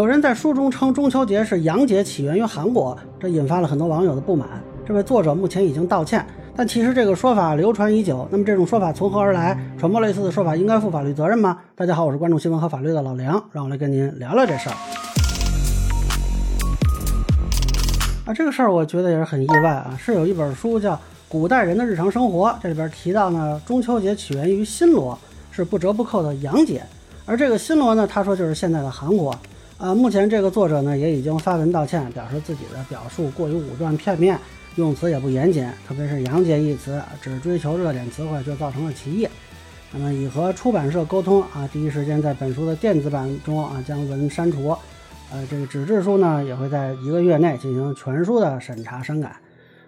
有人在书中称中秋节是洋节，起源于韩国，这引发了很多网友的不满。这位作者目前已经道歉，但其实这个说法流传已久。那么这种说法从何而来？传播类似的说法应该负法律责任吗？大家好，我是关注新闻和法律的老梁，让我来跟您聊聊这事儿。啊，这个事儿我觉得也是很意外啊，是有一本书叫《古代人的日常生活》，这里边提到呢，中秋节起源于新罗，是不折不扣的洋节，而这个新罗呢，他说就是现在的韩国。啊，目前这个作者呢也已经发文道歉，表示自己的表述过于武断片面，用词也不严谨，特别是“洋节”一词，只追求热点词汇就造成了歧义。那么已和出版社沟通啊，第一时间在本书的电子版中啊将文删除。呃，这个纸质书呢也会在一个月内进行全书的审查删改。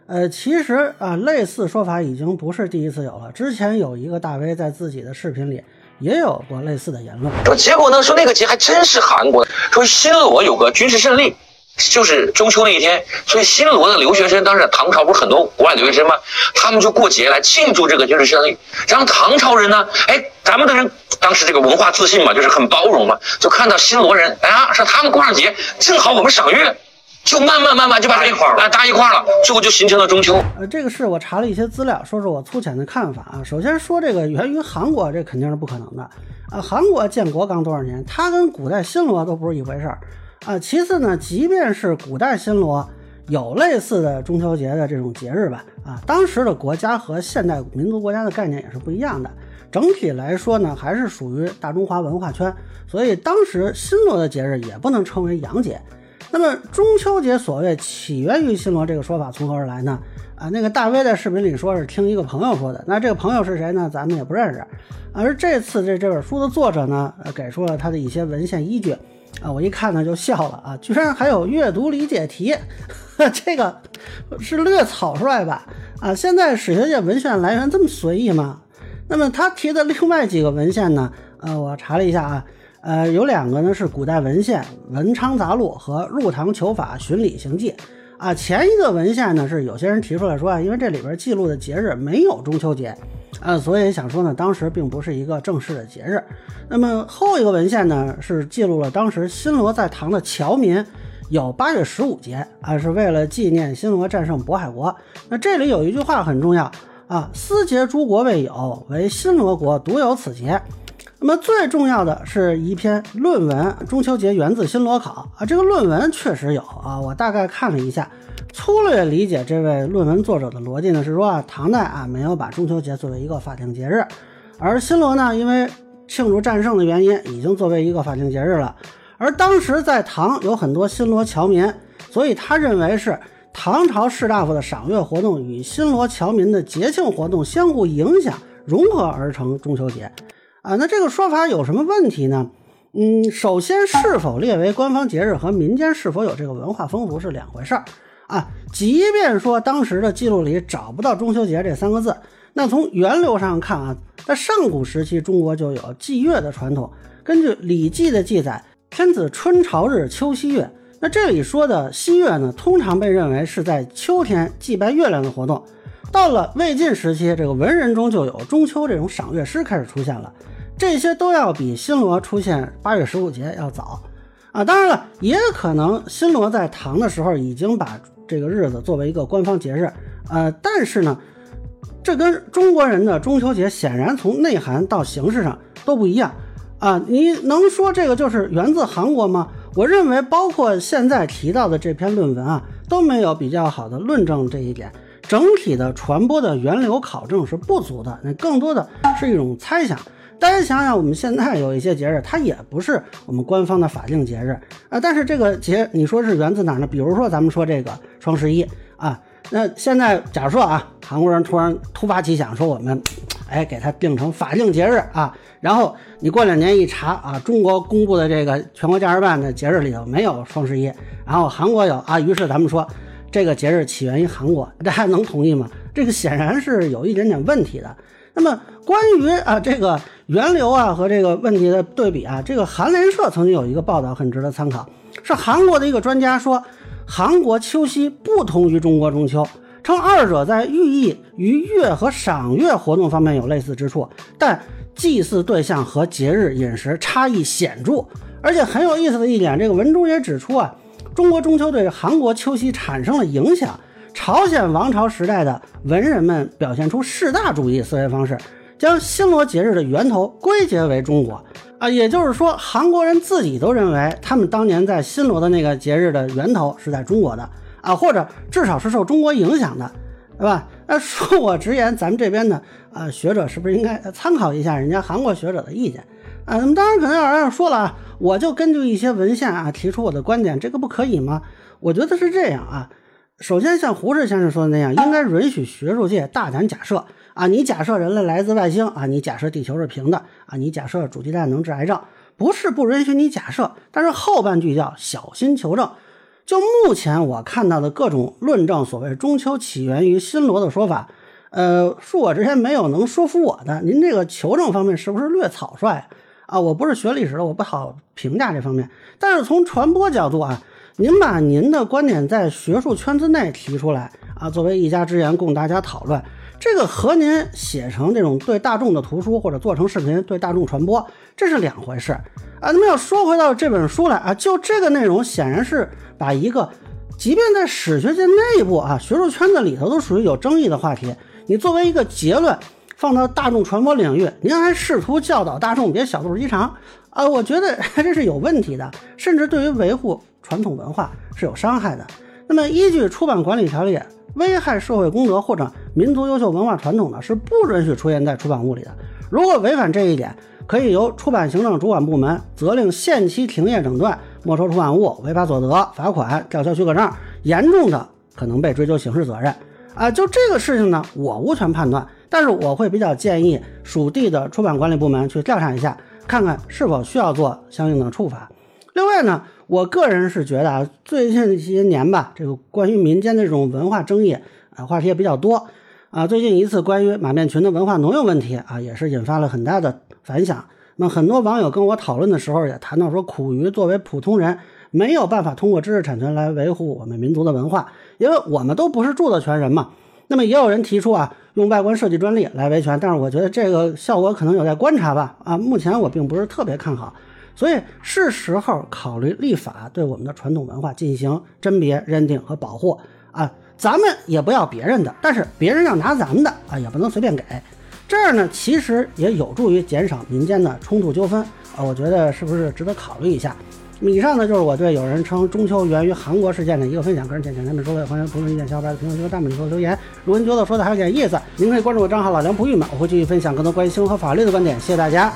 呃，其实啊，类似说法已经不是第一次有了，之前有一个大 V 在自己的视频里。也有过类似的言论，说结果呢？说那个节还真是韩国的，说新罗有个军事胜利，就是中秋那一天，所以新罗的留学生，当时唐朝不是很多国外留学生吗？他们就过节来庆祝这个军事胜利。然后唐朝人呢，哎，咱们的人当时这个文化自信嘛，就是很包容嘛，就看到新罗人，哎呀，说他们过上节，正好我们赏月。就慢慢慢慢就把一块儿了，搭一块儿了，最后就形成了中秋。呃，这个是我查了一些资料，说说我粗浅的看法啊。首先说这个源于韩国，这肯定是不可能的啊。韩国建国刚多少年，它跟古代新罗都不是一回事儿啊。其次呢，即便是古代新罗有类似的中秋节的这种节日吧，啊，当时的国家和现代民族国家的概念也是不一样的。整体来说呢，还是属于大中华文化圈，所以当时新罗的节日也不能称为洋节。那么中秋节所谓起源于新罗这个说法从何而来呢？啊，那个大 V 在视频里说是听一个朋友说的，那这个朋友是谁呢？咱们也不认识。而这次这这本书的作者呢，给出了他的一些文献依据。啊，我一看呢就笑了啊，居然还有阅读理解题，呵 这个是略草率吧？啊，现在史学界文献来源这么随意吗？那么他提的另外几个文献呢？呃，我查了一下啊。呃，有两个呢，是古代文献《文昌杂录》和《入唐求法巡礼行记》啊。前一个文献呢，是有些人提出来说啊，因为这里边记录的节日没有中秋节，啊，所以想说呢，当时并不是一个正式的节日。那么后一个文献呢，是记录了当时新罗在唐的侨民有八月十五节啊，是为了纪念新罗战胜渤海国。那这里有一句话很重要啊，“斯节诸国未有，唯新罗国独有此节。”那么最重要的是一篇论文，《中秋节源自新罗考》啊，这个论文确实有啊，我大概看了一下，粗略理解这位论文作者的逻辑呢，是说啊，唐代啊没有把中秋节作为一个法定节日，而新罗呢，因为庆祝战胜的原因，已经作为一个法定节日了，而当时在唐有很多新罗侨民，所以他认为是唐朝士大夫的赏月活动与新罗侨民的节庆活动相互影响融合而成中秋节。啊，那这个说法有什么问题呢？嗯，首先，是否列为官方节日和民间是否有这个文化风俗是两回事儿啊。即便说当时的记录里找不到中秋节这三个字，那从源流上看啊，在上古时期中国就有祭月的传统。根据《礼记》的记载，天子春朝日，秋夕月。那这里说的夕月呢，通常被认为是在秋天祭拜月亮的活动。到了魏晋时期，这个文人中就有中秋这种赏月诗开始出现了。这些都要比新罗出现八月十五节要早啊！当然了，也可能新罗在唐的时候已经把这个日子作为一个官方节日，呃，但是呢，这跟中国人的中秋节显然从内涵到形式上都不一样啊！你能说这个就是源自韩国吗？我认为，包括现在提到的这篇论文啊，都没有比较好的论证这一点，整体的传播的源流考证是不足的，那更多的是一种猜想。大家想想，我们现在有一些节日，它也不是我们官方的法定节日啊。但是这个节，你说是源自哪呢？比如说咱们说这个双十一啊，那现在假如说啊，韩国人突然突发奇想说我们，哎，给它定成法定节日啊。然后你过两年一查啊，中国公布的这个全国假日办的节日里头没有双十一，然后韩国有啊。于是咱们说这个节日起源于韩国，大家能同意吗？这个显然是有一点点问题的。那么关于啊这个源流啊和这个问题的对比啊，这个韩联社曾经有一个报道很值得参考，是韩国的一个专家说，韩国秋夕不同于中国中秋，称二者在寓意与月和赏月活动方面有类似之处，但祭祀对象和节日饮食差异显著，而且很有意思的一点，这个文中也指出啊，中国中秋对韩国秋夕产生了影响。朝鲜王朝时代的文人们表现出士大主义思维方式，将新罗节日的源头归结为中国啊，也就是说，韩国人自己都认为他们当年在新罗的那个节日的源头是在中国的啊，或者至少是受中国影响的，对吧？那恕我直言，咱们这边的啊学者是不是应该参考一下人家韩国学者的意见啊？那么当然可能有人要说了啊，我就根据一些文献啊提出我的观点，这个不可以吗？我觉得是这样啊。首先，像胡适先生说的那样，应该允许学术界大胆假设啊！你假设人类来自外星啊，你假设地球是平的啊，你假设煮鸡蛋能治癌症，不是不允许你假设，但是后半句叫小心求证。就目前我看到的各种论证，所谓中秋起源于新罗的说法，呃，恕我直言，没有能说服我的。您这个求证方面是不是略草率啊？我不是学历史的，我不好评价这方面。但是从传播角度啊。您把您的观点在学术圈子内提出来啊，作为一家之言供大家讨论，这个和您写成这种对大众的图书或者做成视频对大众传播，这是两回事啊。那么要说回到这本书来啊，就这个内容显然是把一个即便在史学界内部啊，学术圈子里头都属于有争议的话题，你作为一个结论放到大众传播领域，您还试图教导大众别小肚鸡肠啊，我觉得这是有问题的，甚至对于维护。传统文化是有伤害的。那么，依据出版管理条例，危害社会公德或者民族优秀文化传统的是不允许出现在出版物里的。如果违反这一点，可以由出版行政主管部门责令限期停业整顿、没收出版物、违法所得、罚款、吊销许可证，严重的可能被追究刑事责任。啊，就这个事情呢，我无权判断，但是我会比较建议属地的出版管理部门去调查一下，看看是否需要做相应的处罚。另外呢。我个人是觉得啊，最近这些年吧，这个关于民间的这种文化争议啊，话题也比较多啊。最近一次关于马面裙的文化挪用问题啊，也是引发了很大的反响。那很多网友跟我讨论的时候也谈到说，苦于作为普通人没有办法通过知识产权来维护我们民族的文化，因为我们都不是著作权人嘛。那么也有人提出啊，用外观设计专利来维权，但是我觉得这个效果可能有待观察吧。啊，目前我并不是特别看好。所以是时候考虑立法，对我们的传统文化进行甄别、认定和保护啊！咱们也不要别人的，但是别人要拿咱们的啊，也不能随便给。这样呢，其实也有助于减少民间的冲突纠纷啊！我觉得是不是值得考虑一下？以上呢，就是我对有人称中秋源于韩国事件的一个分享。个人见解，咱们说了，欢迎评论、意见、小伙伴的评论区和弹幕里头留言。如果您觉得说的还有点意思，您可以关注我账号老梁不郁闷，我会继续分享更多关于新闻和法律的观点。谢谢大家。